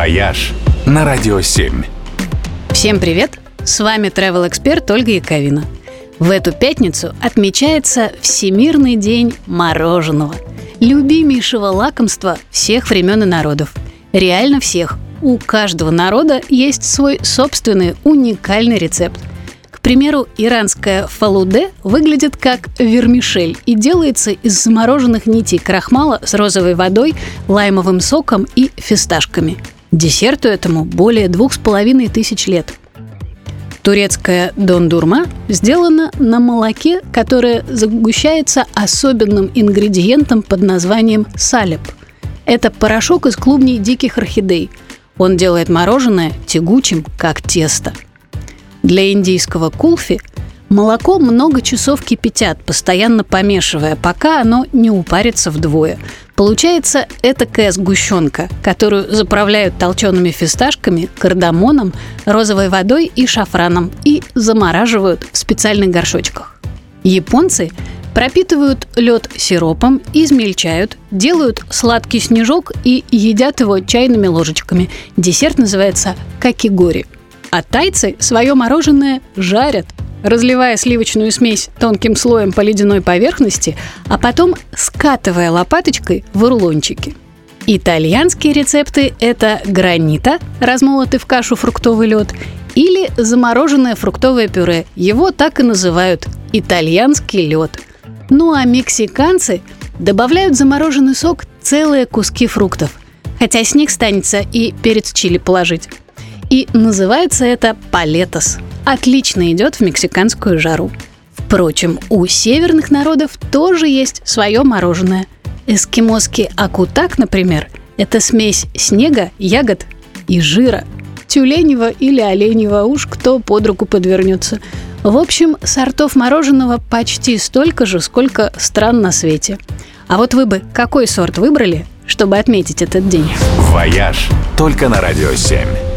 «Вояж» на Радио 7. Всем привет! С вами travel эксперт Ольга Яковина. В эту пятницу отмечается Всемирный день мороженого. Любимейшего лакомства всех времен и народов. Реально всех. У каждого народа есть свой собственный уникальный рецепт. К примеру, иранская фалуде выглядит как вермишель и делается из замороженных нитей крахмала с розовой водой, лаймовым соком и фисташками. Десерту этому более двух с половиной тысяч лет. Турецкая дондурма сделана на молоке, которое загущается особенным ингредиентом под названием салеп. Это порошок из клубней диких орхидей. Он делает мороженое тягучим, как тесто. Для индийского кулфи молоко много часов кипятят, постоянно помешивая, пока оно не упарится вдвое. Получается этакая сгущенка, которую заправляют толчеными фисташками, кардамоном, розовой водой и шафраном и замораживают в специальных горшочках. Японцы пропитывают лед сиропом, измельчают, делают сладкий снежок и едят его чайными ложечками. Десерт называется какигори. А тайцы свое мороженое жарят – разливая сливочную смесь тонким слоем по ледяной поверхности, а потом скатывая лопаточкой в рулончики. Итальянские рецепты – это гранита, размолотый в кашу фруктовый лед, или замороженное фруктовое пюре. Его так и называют – итальянский лед. Ну а мексиканцы добавляют замороженный сок целые куски фруктов. Хотя с них станется и перец чили положить. И называется это палетос – отлично идет в мексиканскую жару. Впрочем, у северных народов тоже есть свое мороженое. Эскимосский акутак, например, это смесь снега, ягод и жира. Тюленева или оленева, уж кто под руку подвернется. В общем, сортов мороженого почти столько же, сколько стран на свете. А вот вы бы какой сорт выбрали, чтобы отметить этот день? «Вояж» только на Радио 7.